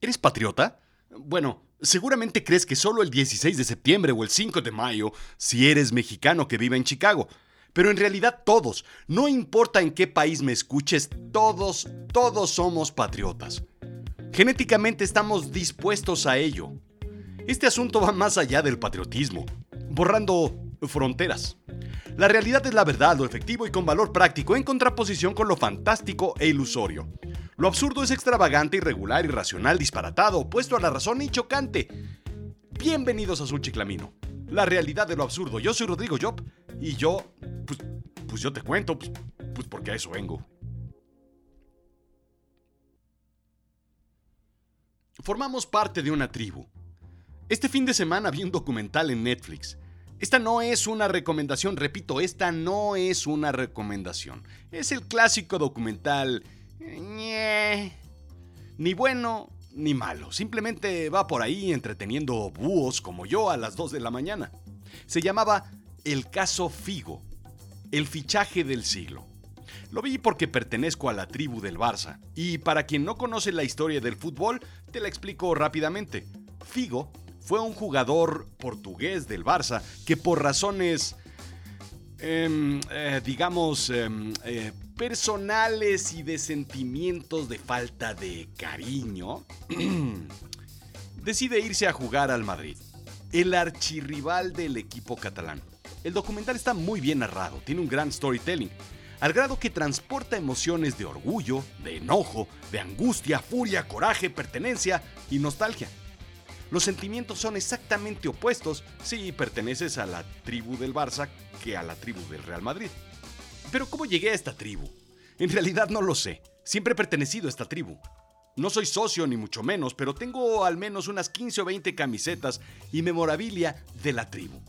¿Eres patriota? Bueno, seguramente crees que solo el 16 de septiembre o el 5 de mayo, si eres mexicano que vive en Chicago. Pero en realidad todos, no importa en qué país me escuches, todos, todos somos patriotas. Genéticamente estamos dispuestos a ello. Este asunto va más allá del patriotismo, borrando fronteras. La realidad es la verdad, lo efectivo y con valor práctico, en contraposición con lo fantástico e ilusorio. Lo absurdo es extravagante, irregular, irracional, disparatado, opuesto a la razón y chocante. Bienvenidos a Azul Chiclamino, la realidad de lo absurdo. Yo soy Rodrigo Job y yo, pues, pues yo te cuento, pues, pues porque a eso vengo. Formamos parte de una tribu. Este fin de semana vi un documental en Netflix. Esta no es una recomendación, repito, esta no es una recomendación. Es el clásico documental... Ni bueno ni malo, simplemente va por ahí entreteniendo búhos como yo a las 2 de la mañana. Se llamaba El caso Figo, el fichaje del siglo. Lo vi porque pertenezco a la tribu del Barça, y para quien no conoce la historia del fútbol, te la explico rápidamente. Figo fue un jugador portugués del Barça que por razones, em, eh, digamos, em, eh, personales y de sentimientos de falta de cariño, decide irse a jugar al Madrid, el archirrival del equipo catalán. El documental está muy bien narrado, tiene un gran storytelling al grado que transporta emociones de orgullo, de enojo, de angustia, furia, coraje, pertenencia y nostalgia. Los sentimientos son exactamente opuestos si perteneces a la tribu del Barça que a la tribu del Real Madrid. Pero ¿cómo llegué a esta tribu? En realidad no lo sé. Siempre he pertenecido a esta tribu. No soy socio ni mucho menos, pero tengo al menos unas 15 o 20 camisetas y memorabilia de la tribu.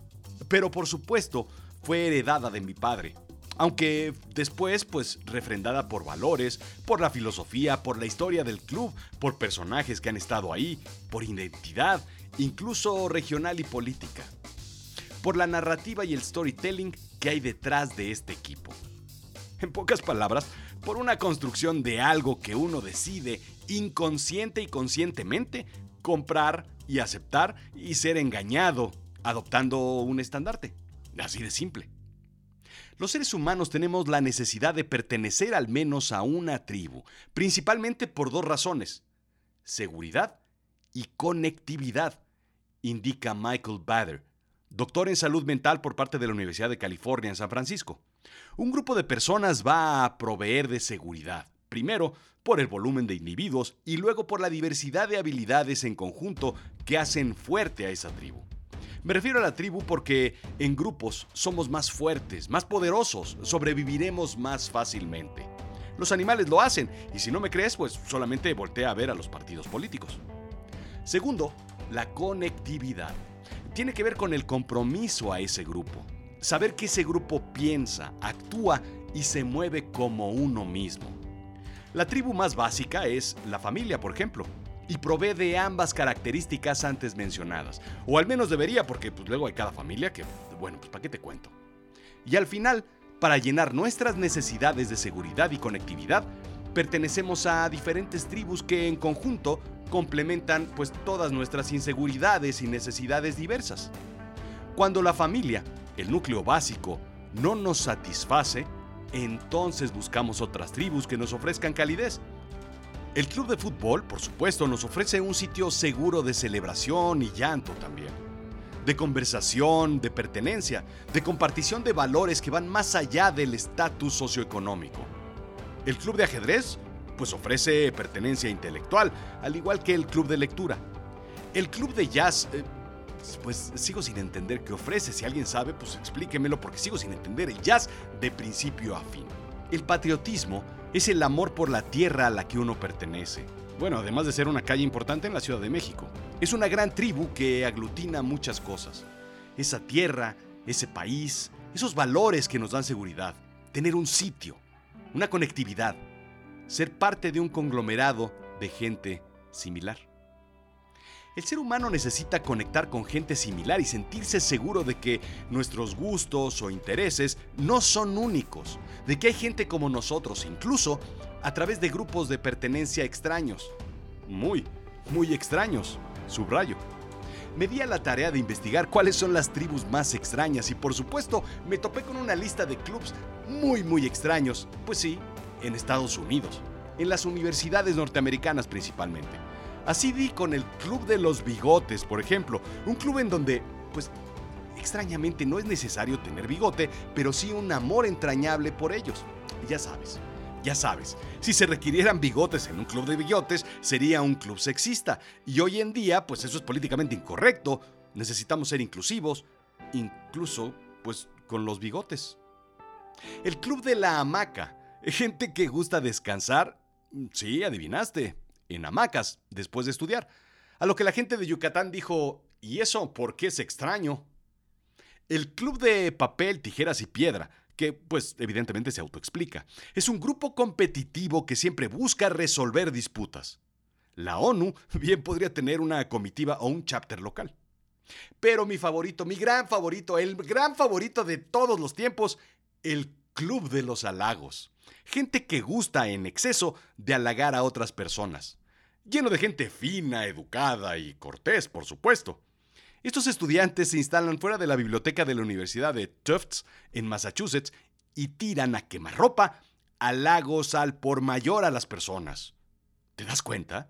Pero por supuesto, fue heredada de mi padre, aunque después pues refrendada por valores, por la filosofía, por la historia del club, por personajes que han estado ahí, por identidad, incluso regional y política, por la narrativa y el storytelling que hay detrás de este equipo. En pocas palabras, por una construcción de algo que uno decide inconsciente y conscientemente comprar y aceptar y ser engañado adoptando un estandarte. Así de simple. Los seres humanos tenemos la necesidad de pertenecer al menos a una tribu, principalmente por dos razones, seguridad y conectividad, indica Michael Bader, doctor en salud mental por parte de la Universidad de California en San Francisco. Un grupo de personas va a proveer de seguridad, primero por el volumen de individuos y luego por la diversidad de habilidades en conjunto que hacen fuerte a esa tribu. Me refiero a la tribu porque en grupos somos más fuertes, más poderosos, sobreviviremos más fácilmente. Los animales lo hacen y si no me crees, pues solamente voltea a ver a los partidos políticos. Segundo, la conectividad. Tiene que ver con el compromiso a ese grupo. Saber que ese grupo piensa, actúa y se mueve como uno mismo. La tribu más básica es la familia, por ejemplo y provee de ambas características antes mencionadas. O al menos debería, porque pues, luego hay cada familia que, bueno, pues ¿para qué te cuento? Y al final, para llenar nuestras necesidades de seguridad y conectividad, pertenecemos a diferentes tribus que en conjunto complementan pues todas nuestras inseguridades y necesidades diversas. Cuando la familia, el núcleo básico, no nos satisface, entonces buscamos otras tribus que nos ofrezcan calidez el club de fútbol, por supuesto, nos ofrece un sitio seguro de celebración y llanto también. De conversación, de pertenencia, de compartición de valores que van más allá del estatus socioeconómico. El club de ajedrez, pues ofrece pertenencia intelectual, al igual que el club de lectura. El club de jazz, eh, pues sigo sin entender qué ofrece. Si alguien sabe, pues explíquemelo porque sigo sin entender el jazz de principio a fin. El patriotismo es el amor por la tierra a la que uno pertenece. Bueno, además de ser una calle importante en la Ciudad de México. Es una gran tribu que aglutina muchas cosas. Esa tierra, ese país, esos valores que nos dan seguridad. Tener un sitio, una conectividad. Ser parte de un conglomerado de gente similar. El ser humano necesita conectar con gente similar y sentirse seguro de que nuestros gustos o intereses no son únicos, de que hay gente como nosotros, incluso a través de grupos de pertenencia extraños. Muy, muy extraños, subrayo. Me di a la tarea de investigar cuáles son las tribus más extrañas y por supuesto me topé con una lista de clubs muy muy extraños, pues sí, en Estados Unidos, en las universidades norteamericanas principalmente. Así di con el Club de los Bigotes, por ejemplo, un club en donde, pues, extrañamente no es necesario tener bigote, pero sí un amor entrañable por ellos. Ya sabes, ya sabes, si se requirieran bigotes en un club de bigotes, sería un club sexista. Y hoy en día, pues eso es políticamente incorrecto. Necesitamos ser inclusivos, incluso, pues, con los bigotes. El club de la hamaca. Gente que gusta descansar. Sí, adivinaste. En hamacas, después de estudiar. A lo que la gente de Yucatán dijo, ¿y eso por qué es extraño? El club de papel, tijeras y piedra que pues evidentemente se autoexplica. Es un grupo competitivo que siempre busca resolver disputas. La ONU bien podría tener una comitiva o un chapter local. Pero mi favorito, mi gran favorito, el gran favorito de todos los tiempos, el Club de los Halagos. Gente que gusta en exceso de halagar a otras personas. Lleno de gente fina, educada y cortés, por supuesto. Estos estudiantes se instalan fuera de la biblioteca de la Universidad de Tufts, en Massachusetts, y tiran a quemarropa halagos al por mayor a las personas. ¿Te das cuenta?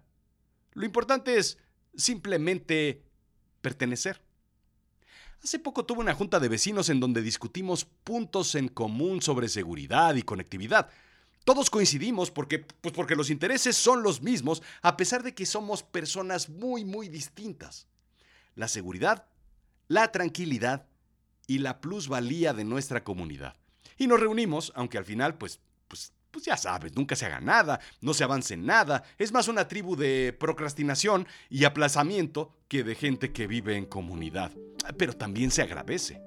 Lo importante es simplemente pertenecer. Hace poco tuve una junta de vecinos en donde discutimos puntos en común sobre seguridad y conectividad. Todos coincidimos porque, pues porque los intereses son los mismos, a pesar de que somos personas muy, muy distintas la seguridad, la tranquilidad y la plusvalía de nuestra comunidad. Y nos reunimos, aunque al final, pues, pues, pues ya sabes, nunca se haga nada, no se avance en nada. Es más una tribu de procrastinación y aplazamiento que de gente que vive en comunidad. Pero también se agradece.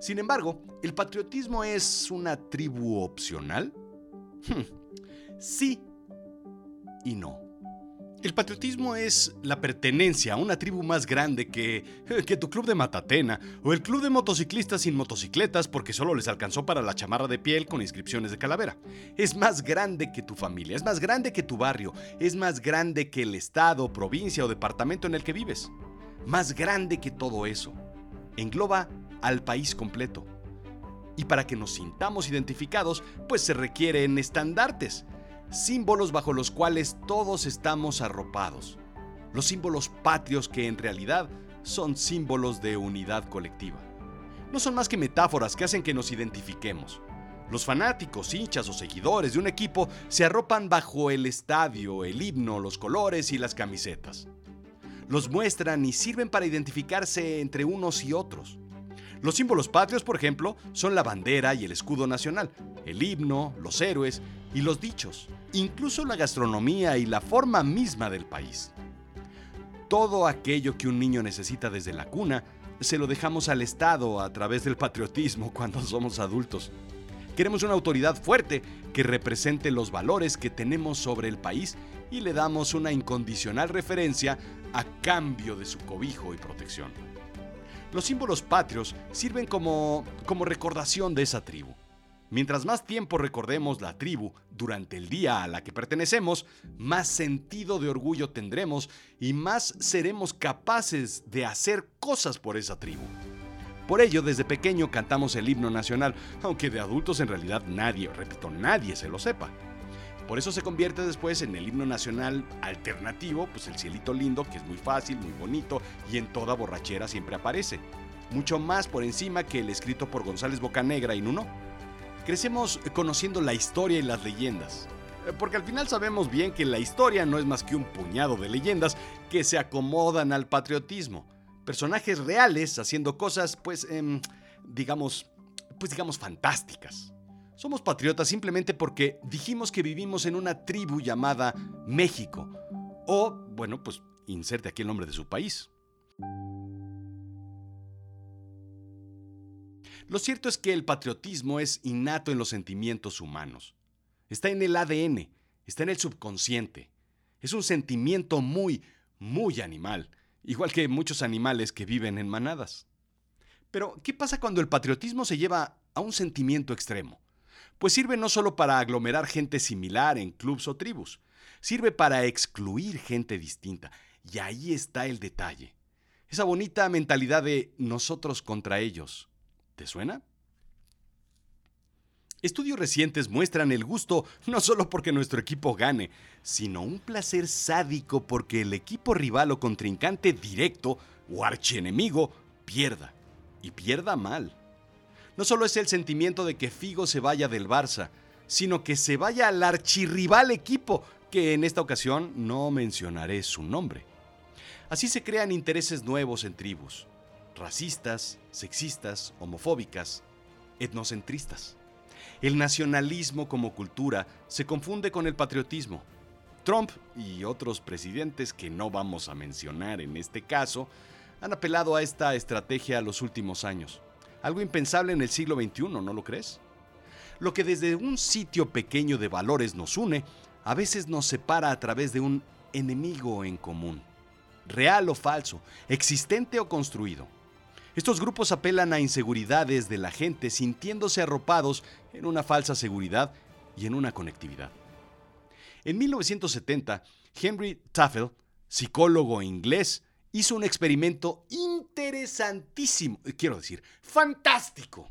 Sin embargo, ¿el patriotismo es una tribu opcional? Hmm, sí y no. El patriotismo es la pertenencia a una tribu más grande que, que tu club de Matatena o el club de motociclistas sin motocicletas porque solo les alcanzó para la chamarra de piel con inscripciones de calavera. Es más grande que tu familia, es más grande que tu barrio, es más grande que el estado, provincia o departamento en el que vives. Más grande que todo eso. Engloba al país completo. Y para que nos sintamos identificados, pues se requieren estandartes símbolos bajo los cuales todos estamos arropados, los símbolos patrios que en realidad son símbolos de unidad colectiva. No son más que metáforas que hacen que nos identifiquemos. Los fanáticos, hinchas o seguidores de un equipo se arropan bajo el estadio, el himno, los colores y las camisetas. Los muestran y sirven para identificarse entre unos y otros. Los símbolos patrios, por ejemplo, son la bandera y el escudo nacional, el himno, los héroes y los dichos, incluso la gastronomía y la forma misma del país. Todo aquello que un niño necesita desde la cuna, se lo dejamos al Estado a través del patriotismo cuando somos adultos. Queremos una autoridad fuerte que represente los valores que tenemos sobre el país y le damos una incondicional referencia a cambio de su cobijo y protección. Los símbolos patrios sirven como, como recordación de esa tribu. Mientras más tiempo recordemos la tribu durante el día a la que pertenecemos, más sentido de orgullo tendremos y más seremos capaces de hacer cosas por esa tribu. Por ello, desde pequeño cantamos el himno nacional, aunque de adultos en realidad nadie, repito, nadie se lo sepa. Por eso se convierte después en el himno nacional alternativo, pues el cielito lindo, que es muy fácil, muy bonito y en toda borrachera siempre aparece. Mucho más por encima que el escrito por González Bocanegra y Nuno. Crecemos conociendo la historia y las leyendas. Eh, porque al final sabemos bien que la historia no es más que un puñado de leyendas que se acomodan al patriotismo. Personajes reales haciendo cosas, pues, em, digamos, pues digamos fantásticas. Somos patriotas simplemente porque dijimos que vivimos en una tribu llamada México. O, bueno, pues inserte aquí el nombre de su país. Lo cierto es que el patriotismo es innato en los sentimientos humanos. Está en el ADN, está en el subconsciente. Es un sentimiento muy, muy animal, igual que muchos animales que viven en manadas. Pero, ¿qué pasa cuando el patriotismo se lleva a un sentimiento extremo? Pues sirve no solo para aglomerar gente similar en clubs o tribus, sirve para excluir gente distinta. Y ahí está el detalle. Esa bonita mentalidad de nosotros contra ellos. ¿Te suena? Estudios recientes muestran el gusto no solo porque nuestro equipo gane, sino un placer sádico porque el equipo rival o contrincante directo o archienemigo pierda, y pierda mal. No solo es el sentimiento de que Figo se vaya del Barça, sino que se vaya al archirrival equipo, que en esta ocasión no mencionaré su nombre. Así se crean intereses nuevos en tribus, racistas, sexistas, homofóbicas, etnocentristas. El nacionalismo como cultura se confunde con el patriotismo. Trump y otros presidentes que no vamos a mencionar en este caso han apelado a esta estrategia los últimos años. Algo impensable en el siglo XXI, ¿no lo crees? Lo que desde un sitio pequeño de valores nos une, a veces nos separa a través de un enemigo en común real o falso, existente o construido. Estos grupos apelan a inseguridades de la gente sintiéndose arropados en una falsa seguridad y en una conectividad. En 1970, Henry Tafel, psicólogo inglés, hizo un experimento interesantísimo, quiero decir, fantástico.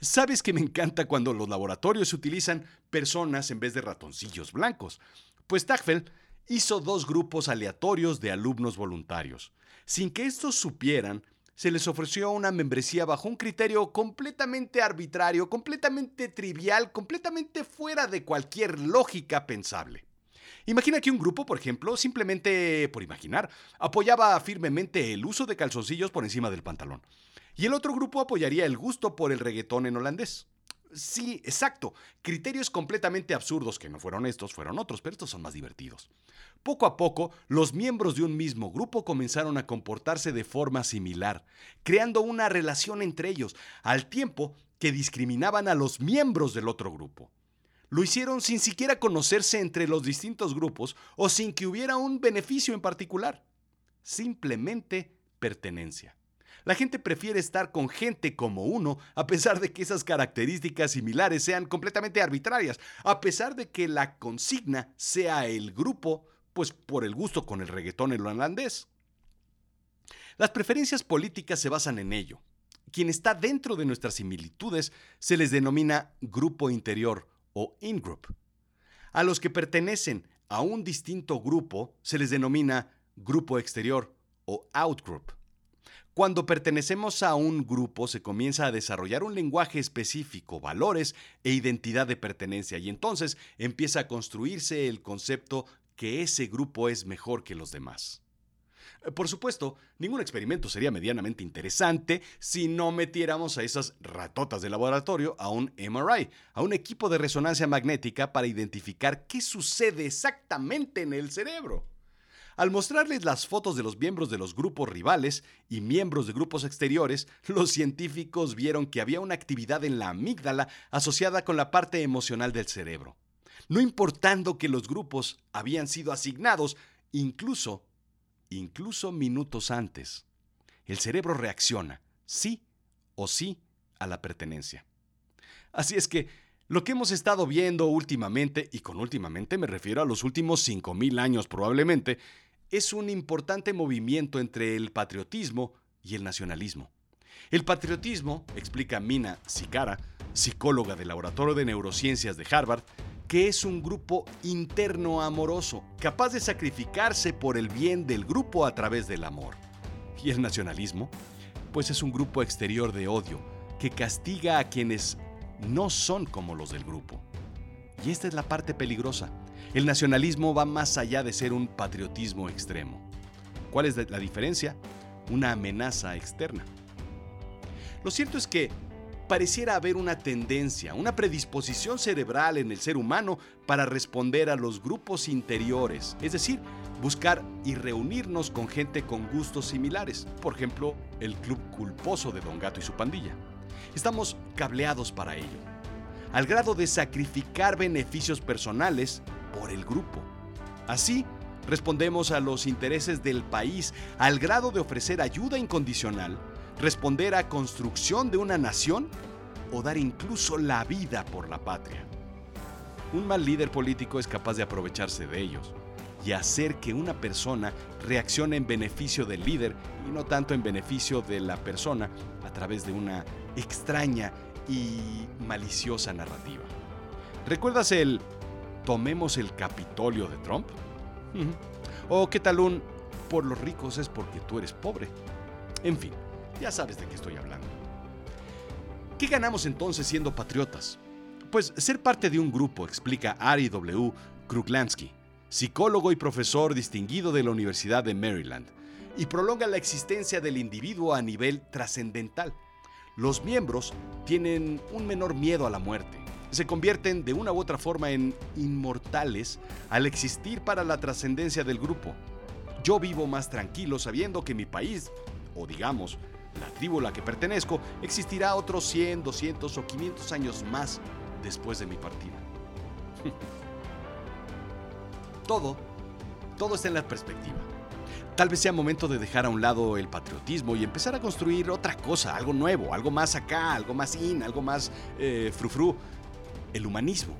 Sabes que me encanta cuando los laboratorios utilizan personas en vez de ratoncillos blancos. Pues Tafel hizo dos grupos aleatorios de alumnos voluntarios. Sin que estos supieran, se les ofreció una membresía bajo un criterio completamente arbitrario, completamente trivial, completamente fuera de cualquier lógica pensable. Imagina que un grupo, por ejemplo, simplemente por imaginar, apoyaba firmemente el uso de calzoncillos por encima del pantalón. Y el otro grupo apoyaría el gusto por el reggaetón en holandés. Sí, exacto. Criterios completamente absurdos que no fueron estos, fueron otros, pero estos son más divertidos. Poco a poco, los miembros de un mismo grupo comenzaron a comportarse de forma similar, creando una relación entre ellos, al tiempo que discriminaban a los miembros del otro grupo. Lo hicieron sin siquiera conocerse entre los distintos grupos o sin que hubiera un beneficio en particular. Simplemente pertenencia. La gente prefiere estar con gente como uno, a pesar de que esas características similares sean completamente arbitrarias, a pesar de que la consigna sea el grupo, pues por el gusto con el reggaetón en holandés. Las preferencias políticas se basan en ello. Quien está dentro de nuestras similitudes se les denomina grupo interior o in-group. A los que pertenecen a un distinto grupo se les denomina grupo exterior o out-group. Cuando pertenecemos a un grupo se comienza a desarrollar un lenguaje específico, valores e identidad de pertenencia y entonces empieza a construirse el concepto que ese grupo es mejor que los demás. Eh, por supuesto, ningún experimento sería medianamente interesante si no metiéramos a esas ratotas de laboratorio a un MRI, a un equipo de resonancia magnética para identificar qué sucede exactamente en el cerebro. Al mostrarles las fotos de los miembros de los grupos rivales y miembros de grupos exteriores, los científicos vieron que había una actividad en la amígdala asociada con la parte emocional del cerebro. No importando que los grupos habían sido asignados, incluso, incluso minutos antes. El cerebro reacciona, sí o sí, a la pertenencia. Así es que lo que hemos estado viendo últimamente, y con últimamente me refiero a los últimos 5.000 años probablemente, es un importante movimiento entre el patriotismo y el nacionalismo. El patriotismo, explica Mina Sikara, psicóloga del Laboratorio de Neurociencias de Harvard, que es un grupo interno amoroso, capaz de sacrificarse por el bien del grupo a través del amor. Y el nacionalismo, pues es un grupo exterior de odio, que castiga a quienes no son como los del grupo. Y esta es la parte peligrosa. El nacionalismo va más allá de ser un patriotismo extremo. ¿Cuál es la diferencia? Una amenaza externa. Lo cierto es que pareciera haber una tendencia, una predisposición cerebral en el ser humano para responder a los grupos interiores, es decir, buscar y reunirnos con gente con gustos similares, por ejemplo, el club culposo de Don Gato y su pandilla. Estamos cableados para ello al grado de sacrificar beneficios personales por el grupo. Así, respondemos a los intereses del país al grado de ofrecer ayuda incondicional, responder a construcción de una nación o dar incluso la vida por la patria. un mal líder político es capaz de aprovecharse de ellos y hacer que una persona reaccione en beneficio del líder y no tanto en beneficio de la persona a través de una extraña y maliciosa narrativa. ¿Recuerdas el tomemos el Capitolio de Trump? ¿O qué tal un por los ricos es porque tú eres pobre? En fin, ya sabes de qué estoy hablando. ¿Qué ganamos entonces siendo patriotas? Pues ser parte de un grupo, explica Ari W. Kruglansky, psicólogo y profesor distinguido de la Universidad de Maryland, y prolonga la existencia del individuo a nivel trascendental. Los miembros tienen un menor miedo a la muerte, se convierten de una u otra forma en inmortales al existir para la trascendencia del grupo. Yo vivo más tranquilo sabiendo que mi país, o digamos, la tribu a la que pertenezco, existirá otros 100, 200 o 500 años más después de mi partida. todo, todo está en la perspectiva. Tal vez sea momento de dejar a un lado el patriotismo y empezar a construir otra cosa, algo nuevo, algo más acá, algo más in, algo más eh, frufru. El humanismo.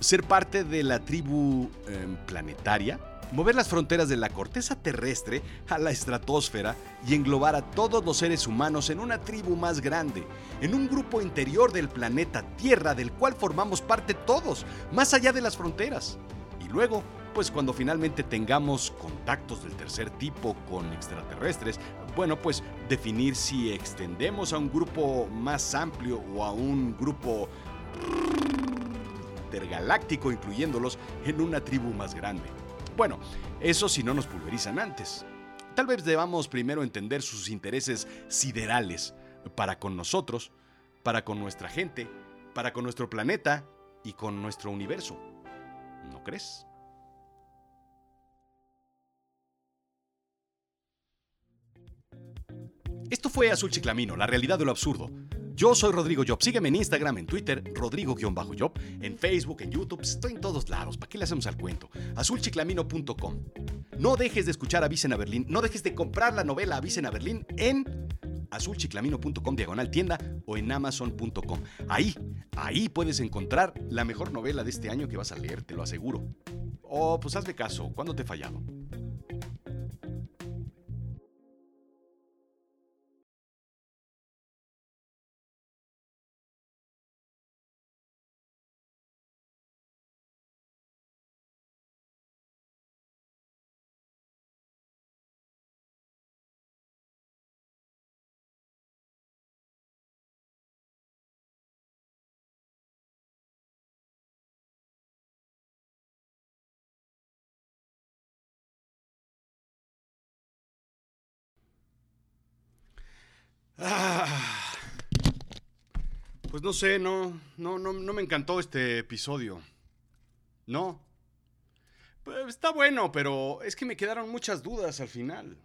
Ser parte de la tribu em, planetaria mover las fronteras de la corteza terrestre a la estratosfera y englobar a todos los seres humanos en una tribu más grande, en un grupo interior del planeta Tierra del cual formamos parte todos, más allá de las fronteras. Y luego, pues cuando finalmente tengamos contactos del tercer tipo con extraterrestres, bueno, pues definir si extendemos a un grupo más amplio o a un grupo intergaláctico, incluyéndolos en una tribu más grande. Bueno, eso si no nos pulverizan antes. Tal vez debamos primero entender sus intereses siderales para con nosotros, para con nuestra gente, para con nuestro planeta y con nuestro universo. ¿No crees? Esto fue Azul Chiclamino, la realidad de lo absurdo. Yo soy Rodrigo Job. Sígueme en Instagram, en Twitter, Rodrigo-Job, en Facebook, en YouTube. Estoy en todos lados. ¿Para qué le hacemos al cuento? Azulchiclamino.com. No dejes de escuchar Avisen a Berlín. No dejes de comprar la novela Avisen a Berlín en azulchiclamino.com diagonal tienda o en amazon.com. Ahí, ahí puedes encontrar la mejor novela de este año que vas a leer, te lo aseguro. Oh, pues hazme caso, ¿cuándo te he fallado? Ah, pues no sé, no, no, no, me encantó este episodio. No. Pues está bueno, pero es que me quedaron muchas dudas al final.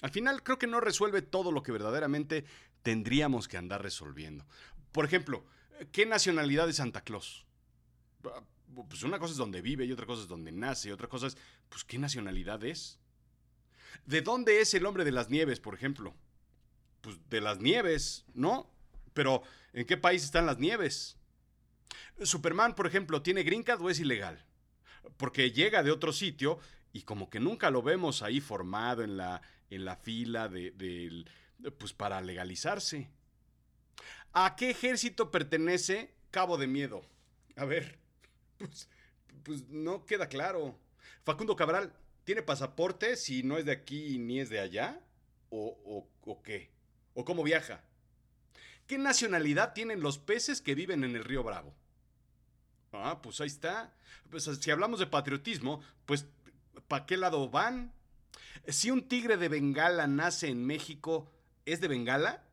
Al final creo que no resuelve todo lo que verdaderamente tendríamos que andar resolviendo. Por ejemplo, ¿qué nacionalidad es Santa Claus? Pues una cosa es donde vive y otra cosa es donde nace y otra cosa es, pues, ¿qué nacionalidad es? ¿De dónde es el hombre de las nieves, por ejemplo? Pues, de las nieves, ¿no? Pero, ¿en qué país están las nieves? Superman, por ejemplo, ¿tiene green o es ilegal? Porque llega de otro sitio y como que nunca lo vemos ahí formado en la, en la fila de, pues para legalizarse. ¿A qué ejército pertenece Cabo de Miedo? A ver, pues, pues no queda claro. Facundo Cabral, ¿tiene pasaporte si no es de aquí ni es de allá? ¿O, o, o qué? ¿O cómo viaja? ¿Qué nacionalidad tienen los peces que viven en el río Bravo? Ah, pues ahí está. Pues si hablamos de patriotismo, pues ¿para qué lado van? Si un tigre de Bengala nace en México, ¿es de Bengala?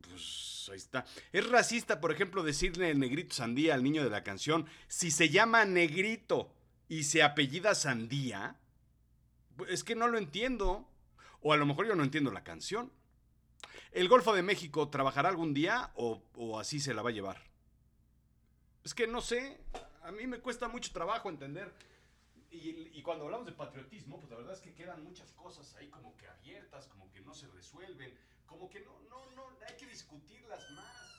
Pues ahí está. ¿Es racista, por ejemplo, decirle negrito sandía al niño de la canción si se llama negrito y se apellida sandía? Es que no lo entiendo. O a lo mejor yo no entiendo la canción. ¿El Golfo de México trabajará algún día o, así se la va a llevar? Es que no sé, a mí me cuesta mucho trabajo entender. Y, y, cuando hablamos de patriotismo, pues la verdad es que quedan muchas cosas ahí como que abiertas, como que no se resuelven, como que no, no, no, hay que discutirlas más.